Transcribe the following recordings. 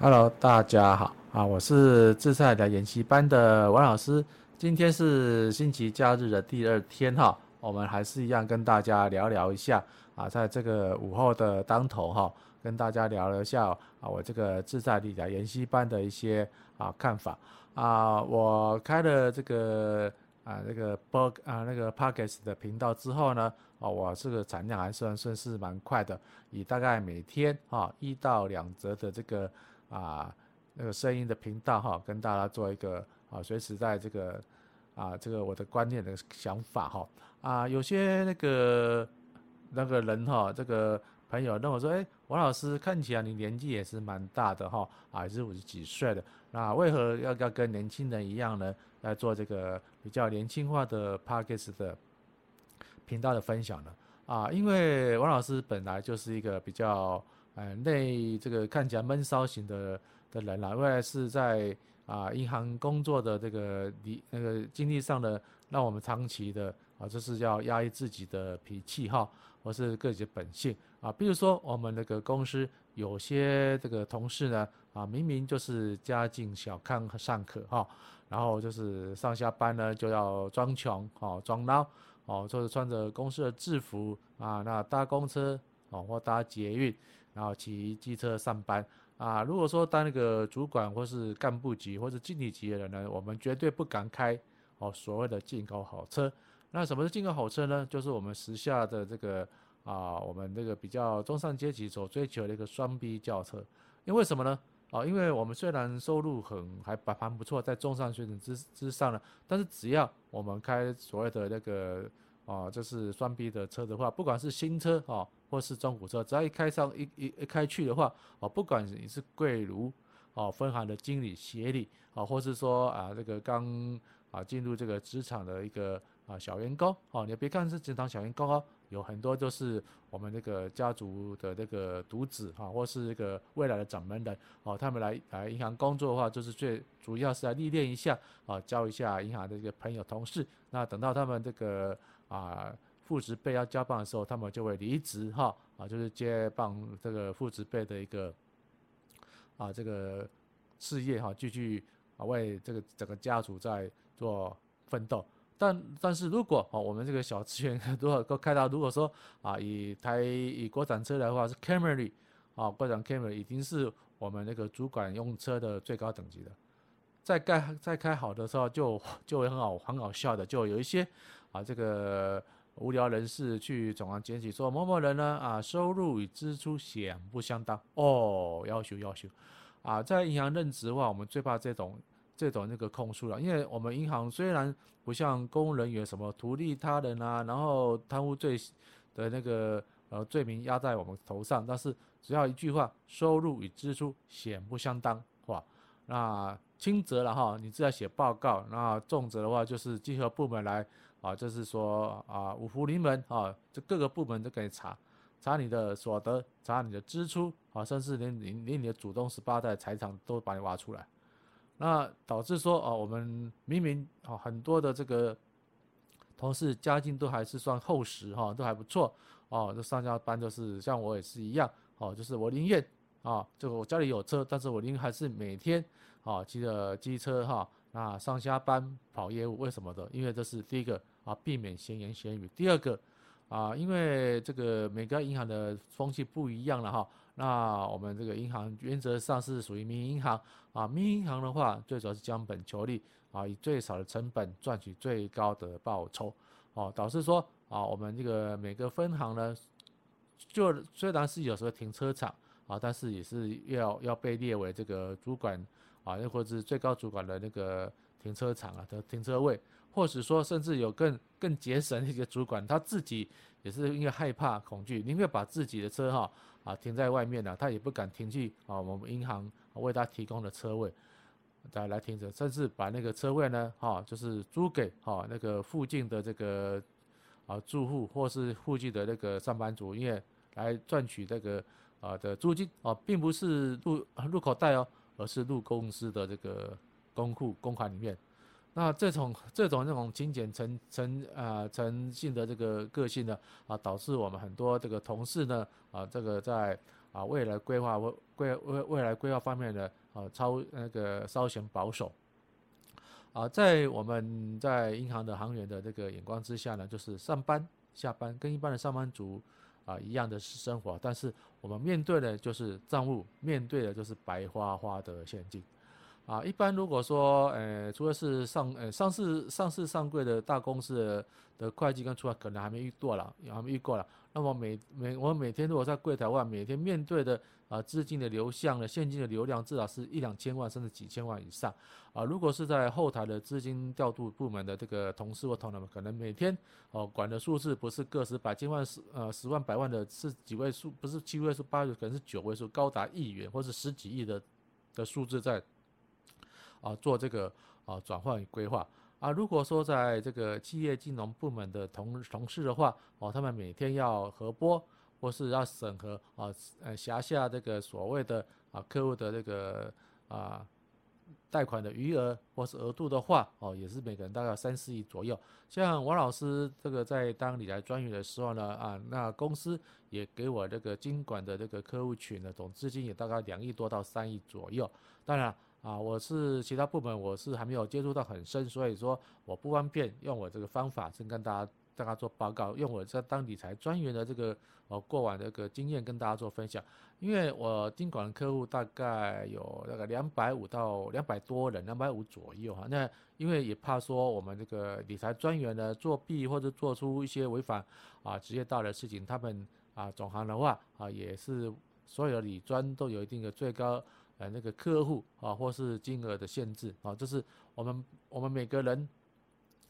Hello，大家好啊！我是自在的研习班的王老师。今天是星期假日的第二天哈，我们还是一样跟大家聊聊一下啊，在这个午后的当头哈，跟大家聊了一下啊，我这个自在力的研习班的一些啊看法啊。我开了这个啊那个播啊那个 Podcast 的频道之后呢，啊，我这个产量还算算是蛮快的，以大概每天啊一到两折的这个。啊，那个声音的频道哈，跟大家做一个啊，随时在这个啊，这个我的观念的想法哈啊，有些那个那个人哈，这个朋友跟我说，哎，王老师看起来你年纪也是蛮大的哈，啊，也是五十几岁的，那为何要要跟年轻人一样呢，来做这个比较年轻化的 Podcast 的频道的分享呢？啊，因为王老师本来就是一个比较。呃，内这个看起来闷骚型的的人啦，未来是在啊银行工作的这个你那个经历上的，让我们长期的啊，就是要压抑自己的脾气哈，或是个体的本性啊。比如说我们那个公司有些这个同事呢啊，明明就是家境小康尚可哈，然后就是上下班呢就要装穷哦，装孬哦，就是穿着公司的制服啊，那搭公车哦或搭捷运。然后骑机车上班啊，如果说当那个主管或是干部级或是经理级的人呢，我们绝对不敢开哦所谓的进口好车。那什么是进口好车呢？就是我们时下的这个啊，我们这个比较中上阶级所追求的一个双 B 轿车。因为什么呢？啊，因为我们虽然收入很还蛮不错，在中上水准之之上呢，但是只要我们开所谓的那个。啊，就是双 B 的车的话，不管是新车啊，或是中古车，只要一开上一一一开去的话，哦，不管你是贵如哦分行的经理、协理啊，或是说啊这个刚啊进入这个职场的一个啊小员工哦，你别看是职场小员工哦，有很多都是我们这个家族的这个独子哈，或是这个未来的掌门人哦，他们来来银行工作的话，就是最主要是来历练一下啊，交一下银行的一个朋友同事，那等到他们这个。啊，副职辈要交棒的时候，他们就会离职哈啊，就是接棒这个副职辈的一个啊这个事业哈，继续啊为这个整个家族在做奋斗。但但是如果啊我们这个小职员如果够开到，如果说啊以台以国产车来的话是 Camry 啊，国产 Camry 已经是我们那个主管用车的最高等级的。在开在开好的时候就就会很好很好笑的，就有一些。啊，这个无聊人士去总行检举说某某人呢啊，收入与支出显不相当。哦，要求要求。啊，在银行任职的话，我们最怕这种这种那个控诉了，因为我们银行虽然不像公务人员什么图利他人啊，然后贪污罪的那个呃罪名压在我们头上，但是只要一句话，收入与支出显不相当，哇，那轻则了哈，你只要写报告，那重则的话就是集合部门来。啊，就是说啊，五福临门啊，这各个部门都可以查，查你的所得，查你的支出啊，甚至连连连你的祖宗十八代财产都把你挖出来，那导致说啊，我们明明啊很多的这个同事家境都还是算厚实哈，都还不错哦，这上下班就是像我也是一样哦，就是我宁愿啊，这个我家里有车，但是我宁愿还是每天啊骑着机车哈，那上下班跑业务，为什么的？因为这是第一个。啊，避免闲言闲语。第二个，啊，因为这个每个银行的风气不一样了哈。那我们这个银行原则上是属于民营银行啊，民营银行的话，最主要是将本求利啊，以最少的成本赚取最高的报酬。哦，导致说啊，我们这个每个分行呢，就虽然是有时候停车场啊，但是也是要要被列为这个主管啊，又或者是最高主管的那个停车场啊的停车位。或者说，甚至有更更节省一些主管，他自己也是因为害怕恐惧，宁愿把自己的车哈啊停在外面呢，他也不敢停去啊我们银行为他提供的车位，再来停车，甚至把那个车位呢哈就是租给哈那个附近的这个啊住户或是附近的那个上班族，因为来赚取这个啊的租金啊，并不是入入口袋哦，而是入公司的这个公库公款里面。那这种这种那种精简诚诚啊诚信的这个个性呢啊，导致我们很多这个同事呢啊，这个在啊未来规划未未未未来规划方面的啊超那个稍显保守。啊，在我们在银行的行员的这个眼光之下呢，就是上班下班跟一般的上班族啊一样的生活，但是我们面对的就是账务，面对的就是白花花的现金。啊，一般如果说，呃，除了是上，呃，上市、上市、上柜的大公司的，的会计跟出纳可能还没遇过了，还没遇过了。那么每每我每天如果在柜台外，每天面对的啊资金的流向呢现金的流量，至少是一两千万甚至几千万以上。啊，如果是在后台的资金调度部门的这个同事或同仁们，可能每天哦管的数字不是个十百千万十呃十万百万的，是几位数，不是七位数八位数，可能是九位数，高达亿元或是十几亿的的数字在。啊，做这个啊转换与规划啊。如果说在这个企业金融部门的同同事的话，哦，他们每天要核拨或是要审核啊，呃，辖下这个所谓的啊客户的这个啊贷款的余额或是额度的话，哦，也是每个人大概三四亿左右。像王老师这个在当理财专员的时候呢，啊，那公司也给我这个金管的这个客户群的总资金也大概两亿多到三亿左右。当然。啊，我是其他部门，我是还没有接触到很深，所以说我不方便用我这个方法，先跟大家大家做报告，用我这当理财专员的这个呃过往的这个经验跟大家做分享。因为我经管的客户大概有那个两百五到两百多人，两百五左右哈。那因为也怕说我们这个理财专员呢作弊或者做出一些违反啊职业道德事情，他们啊总行的话啊也是所有的理专都有一定的最高。呃，那个客户啊，或是金额的限制啊，这是我们我们每个人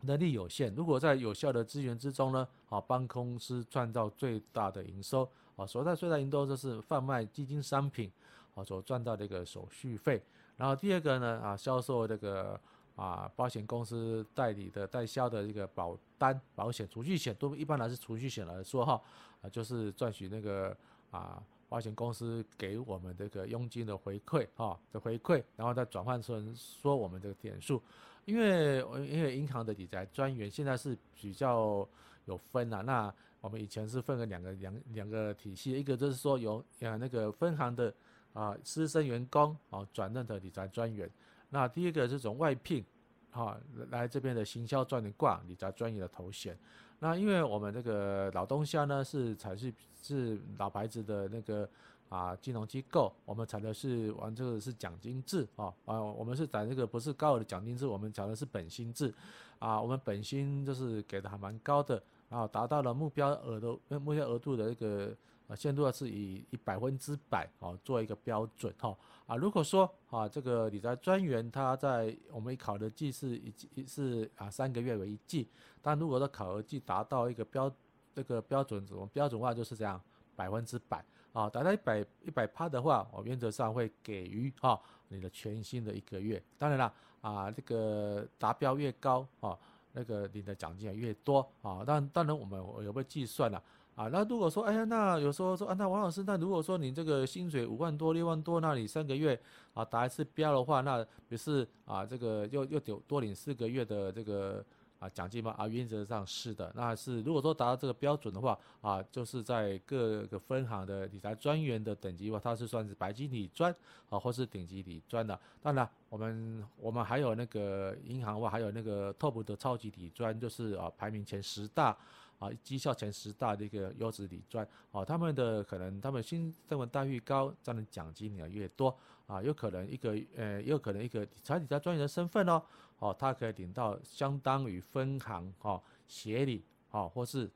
能力有限，如果在有效的资源之中呢，啊，帮公司创造最大的营收啊，所在最大营收就是贩卖基金商品啊所赚到的一个手续费。然后第二个呢，啊，销售这个啊保险公司代理的代销的这个保单、保险、储蓄险，都一般来是储蓄险来说哈，啊，就是赚取那个啊。保险公司给我们这个佣金的回馈，哈的回馈，然后再转换成说我们这个点数，因为因为银行的理财专员现在是比较有分啊，那我们以前是分了两个两两个体系，一个就是说有呃那个分行的啊资深员工啊转任的理财专员，那第一个这种外聘啊来这边的行销专员挂理财专业的头衔。那因为我们这个老东家呢是采是是老牌子的那个啊金融机构，我们采的是玩这个是奖金制啊啊，我们是采这个不是高额的奖金制，我们讲的是本薪制啊，我们本薪就是给的还蛮高的，然后达到了目标额的目标额度的那个。啊，限度是以以百分之百哦做一个标准哈啊，如果说啊这个理财专员他在我们考的季是一季是啊三个月为一季，但如果说考核季达到一个标这个标准怎么标准化就是这样百分之百啊，达到一百一百趴的话，我原则上会给予啊你的全新的一个月，当然了啊这个达标越高啊那个你的奖金也越多啊，当当然我们也会计算了。啊，啊那如果说，哎呀，那有时候说，啊，那王老师，那如果说你这个薪水五万多、六万多，那你三个月啊达一次标的话，那不是啊这个又又多多领四个月的这个啊奖金吗？啊，原则上是的，那是如果说达到这个标准的话，啊，就是在各个分行的理财专员的等级的话，它是算是白金理专啊，或是顶级理专的。当然，我们我们还有那个银行的话，还有那个 top 的超级理专，就是啊排名前十大。啊，绩效前十大的一个优质理专，啊，他们的可能他们薪这么待遇高，这样的奖金也越多，啊，有可能一个呃，有可能一个财理财专员的身份哦，哦，他可以领到相当于分行哦协理哦，或是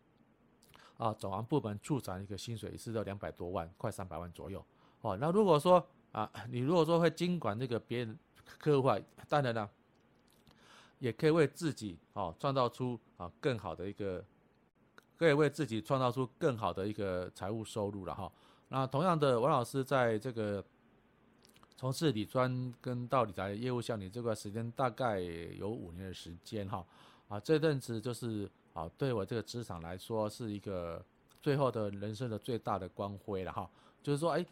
啊总行部门处长一个薪水是到两百多万，快三百万左右，哦，那如果说啊，你如果说会经管这个别人客户话，当然了，也可以为自己哦创造出啊更好的一个。可以为自己创造出更好的一个财务收入了哈。那同样的，王老师在这个从事理专跟到理财业务向你这段时间大概有五年的时间哈。啊，这阵子就是啊，对我这个职场来说是一个最后的人生的最大的光辉了哈。就是说，哎。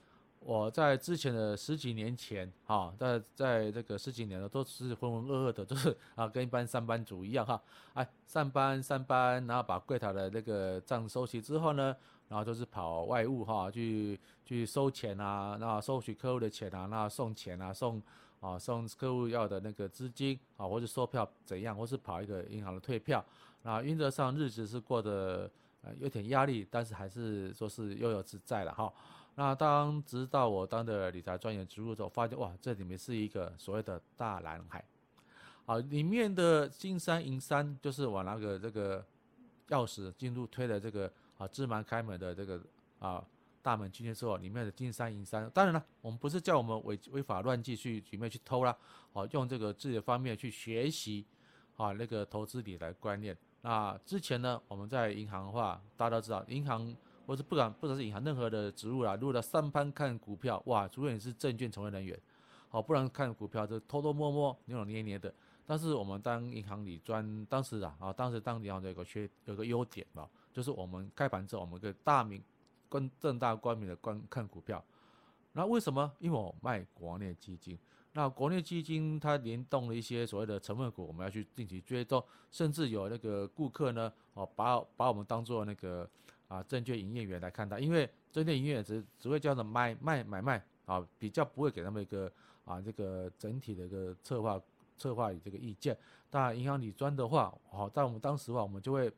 我在之前的十几年前，哈，在在这个十几年了，都是浑浑噩噩的，都是啊，跟一般上班族一样哈，哎，上班上班，然后把柜台的那个账收齐之后呢，然后就是跑外务哈，去去收钱啊，那收取客户的钱啊，那送钱啊，送啊送客户要的那个资金啊，或者收票怎样，或是跑一个银行的退票，那原则上日子是过得呃有点压力，但是还是说是悠游自在了哈。那当直到我当的理财专员职务之后，发现哇，这里面是一个所谓的大蓝海，啊，里面的金山银山就是我那个这个钥匙进入推的这个。啊，芝麻开门的这个啊大门进去之后，里面的金山银山，当然了，我们不是叫我们违违法乱纪去里面去偷啦，啊，用这个自己的方面去学习啊那个投资理财观念。那之前呢，我们在银行的话，大家都知道，银行或是不管不只是银行任何的职务啦，如果在上班看股票，哇，除非你是证券从业人员，好，不然看股票就偷偷摸摸、扭扭捏捏的。但是我们当银行理专，当时啊啊，当时当银行有个缺，有个优点嘛。就是我们开盘之后，我们可以大明、跟正大光明的观看股票。那为什么？因为我卖国内基金，那国内基金它联动了一些所谓的成分股，我们要去定期追踪，甚至有那个顾客呢，哦，把把我们当做那个啊证券营业员来看待，因为证券营业员只只会叫做买卖买卖啊，比较不会给他们一个啊这个整体的一个策划策划与这个意见。当然，银行理专的话，好，在我们当时的话，我们就会。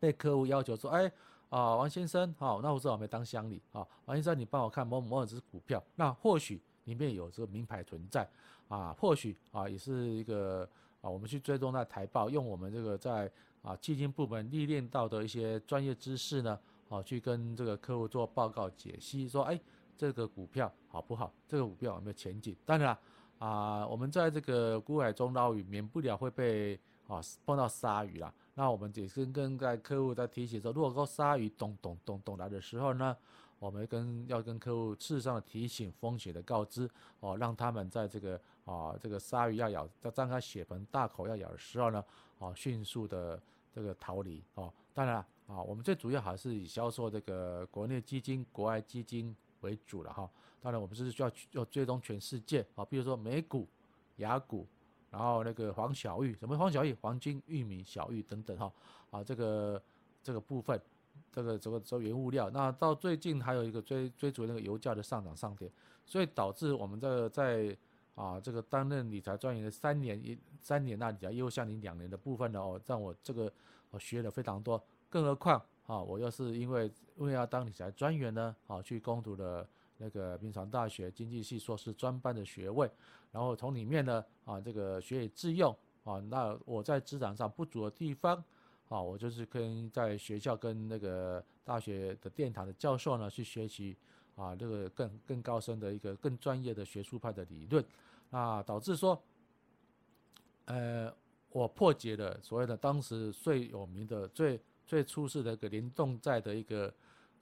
被客户要求说：“哎，啊，王先生，好，那我正好没当乡里啊，王先生，你帮我看某某某只股票，那或许里面有这个名牌存在，啊，或许啊也是一个啊，我们去追踪那台报，用我们这个在啊基金部门历练到的一些专业知识呢，啊，去跟这个客户做报告解析，说，哎，这个股票好不好？这个股票有没有前景？当然了，啊，我们在这个股海中捞鱼，免不了会被啊碰到鲨鱼啦。”那我们也是跟在客户在提醒说，如果说鲨鱼咚咚咚咚来的时候呢，我们跟要跟客户适当的提醒风险的告知哦，让他们在这个啊这个鲨鱼要咬要张开血盆大口要咬的时候呢，啊迅速的这个逃离哦。当然啊，我们最主要还是以销售这个国内基金、国外基金为主了哈。当然我们是需要要追踪全世界啊，比如说美股、雅股。然后那个黄小玉，什么黄小玉？黄金、玉米、小玉等等哈，啊，这个这个部分，这个这个做原物料，那到最近还有一个追追逐那个油价的上涨上跌，所以导致我们这个在啊这个担任理财专员的三年一三年那理财业务向您两年的部分呢哦，让我这个我学了非常多，更何况啊我又是因为因为要当理财专员呢，啊去攻读了。那个铭传大学经济系硕士专班的学位，然后从里面呢啊这个学以致用啊，那我在职场上不足的地方啊，我就是跟在学校跟那个大学的殿堂的教授呢去学习啊这个更更高深的一个更专业的学术派的理论，啊导致说，呃我破解了所谓的当时最有名的最最出事的一个联动债的一个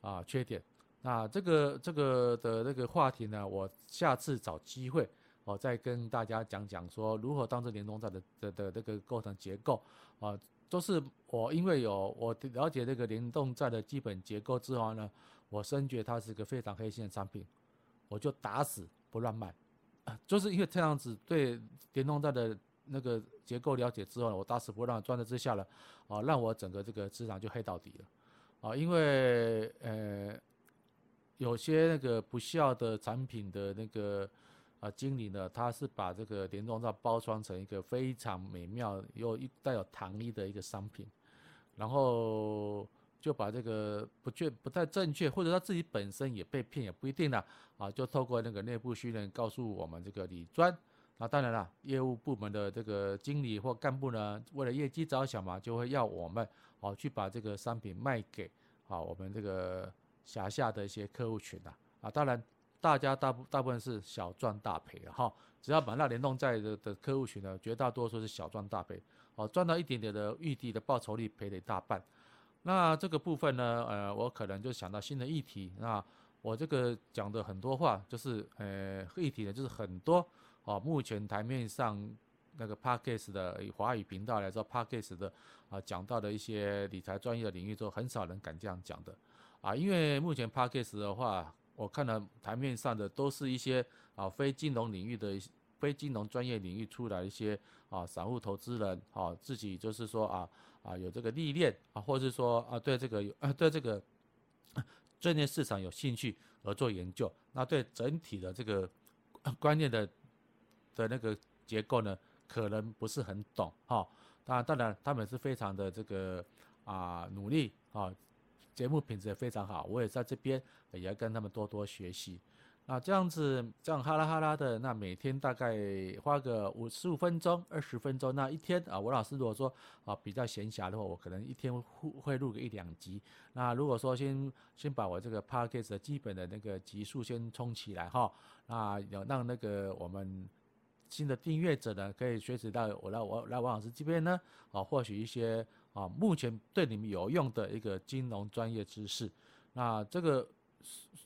啊缺点。那这个这个的那个话题呢，我下次找机会，我再跟大家讲讲说如何当这联动债的的的这个构成结构啊，都是我因为有我了解这个联动债的基本结构之后呢，我深觉它是一个非常黑心的产品，我就打死不乱卖，就是因为这样子对联动站的那个结构了解之后呢，我打死不乱，专责之下了啊，让我整个这个市场就黑到底了啊，因为呃。有些那个不肖的产品的那个啊经理呢，他是把这个联动债包装成一个非常美妙又带有糖力的一个商品，然后就把这个不确不太正确，或者他自己本身也被骗也不一定了啊，就透过那个内部训练告诉我们这个李专，那当然了，业务部门的这个经理或干部呢，为了业绩着想嘛，就会要我们啊去把这个商品卖给啊我们这个。辖下的一些客户群啊，啊，当然大家大部大部分是小赚大赔的哈，只要把那联动在的的客户群呢，绝大多数是小赚大赔，哦，赚到一点点的预计的报酬率，赔了一大半。那这个部分呢，呃，我可能就想到新的议题。那我这个讲的很多话，就是呃议题呢，就是很多啊，目前台面上那个 Podcast 的华语频道来说 Podcast 的啊讲到的一些理财专业的领域，都很少人敢这样讲的。啊，因为目前 Podcast 的话，我看了台面上的都是一些啊非金融领域的、非金融专业领域出来一些啊散户投资人啊自己就是说啊啊有这个历练啊，或者是说啊对这个有啊对这个证券市场有兴趣而做研究，那对整体的这个观念的的那个结构呢，可能不是很懂哈。当然，当然他们是非常的这个啊努力啊，节目品质也非常好，我也在这边也要跟他们多多学习。啊，这样子，这样哈拉哈拉的，那每天大概花个五十五分钟、二十分钟，那一天啊，我老师如果说啊比较闲暇的话，我可能一天会会录个一两集。那如果说先先把我这个 podcast 的基本的那个集数先冲起来哈，那有让那个我们新的订阅者呢，可以随时到我来我来王老师这边呢，啊获取一些啊目前对你们有用的一个金融专业知识。那这个。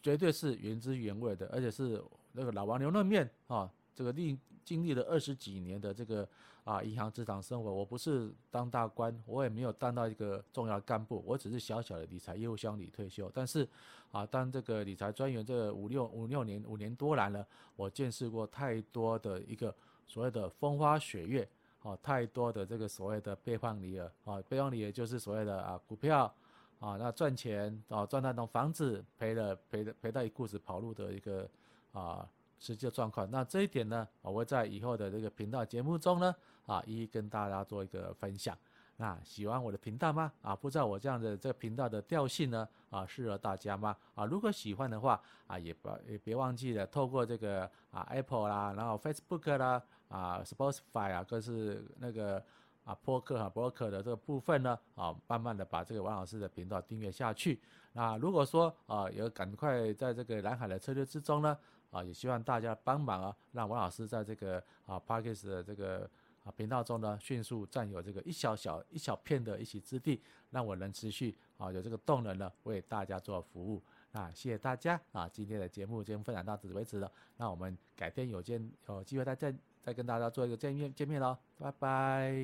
绝对是原汁原味的，而且是那个老王牛肉面啊！这个历经历了二十几年的这个啊银行职场生活，我不是当大官，我也没有当到一个重要干部，我只是小小的理财业务襄理退休。但是啊，当这个理财专员这五六五六年五年多来了，我见识过太多的一个所谓的风花雪月，啊，太多的这个所谓的背叛离合啊，悲欢离合就是所谓的啊股票。啊，那赚钱啊，赚那栋房子，赔了赔了赔到一裤子跑路的一个啊实际的状况。那这一点呢，我会在以后的这个频道节目中呢啊，一一跟大家做一个分享。那喜欢我的频道吗？啊，不知道我这样的这个频道的调性呢啊，适合大家吗？啊，如果喜欢的话啊，也不也别忘记了透过这个啊 Apple 啦，然后 Facebook 啦啊 Spotify 啊，更是那个。啊，播客哈，播客的这个部分呢，啊，慢慢的把这个王老师的频道订阅下去。那如果说啊，有赶快在这个蓝海的策略之中呢，啊，也希望大家帮忙啊，让王老师在这个啊 Podcast 的这个啊频道中呢，迅速占有这个一小小一小片的一席之地，让我能持续啊有这个动能呢，为大家做服务。那谢谢大家啊，今天的节目就分享到此为止了。那我们改天有见有机会再见。再跟大家做一个见面见面了拜拜。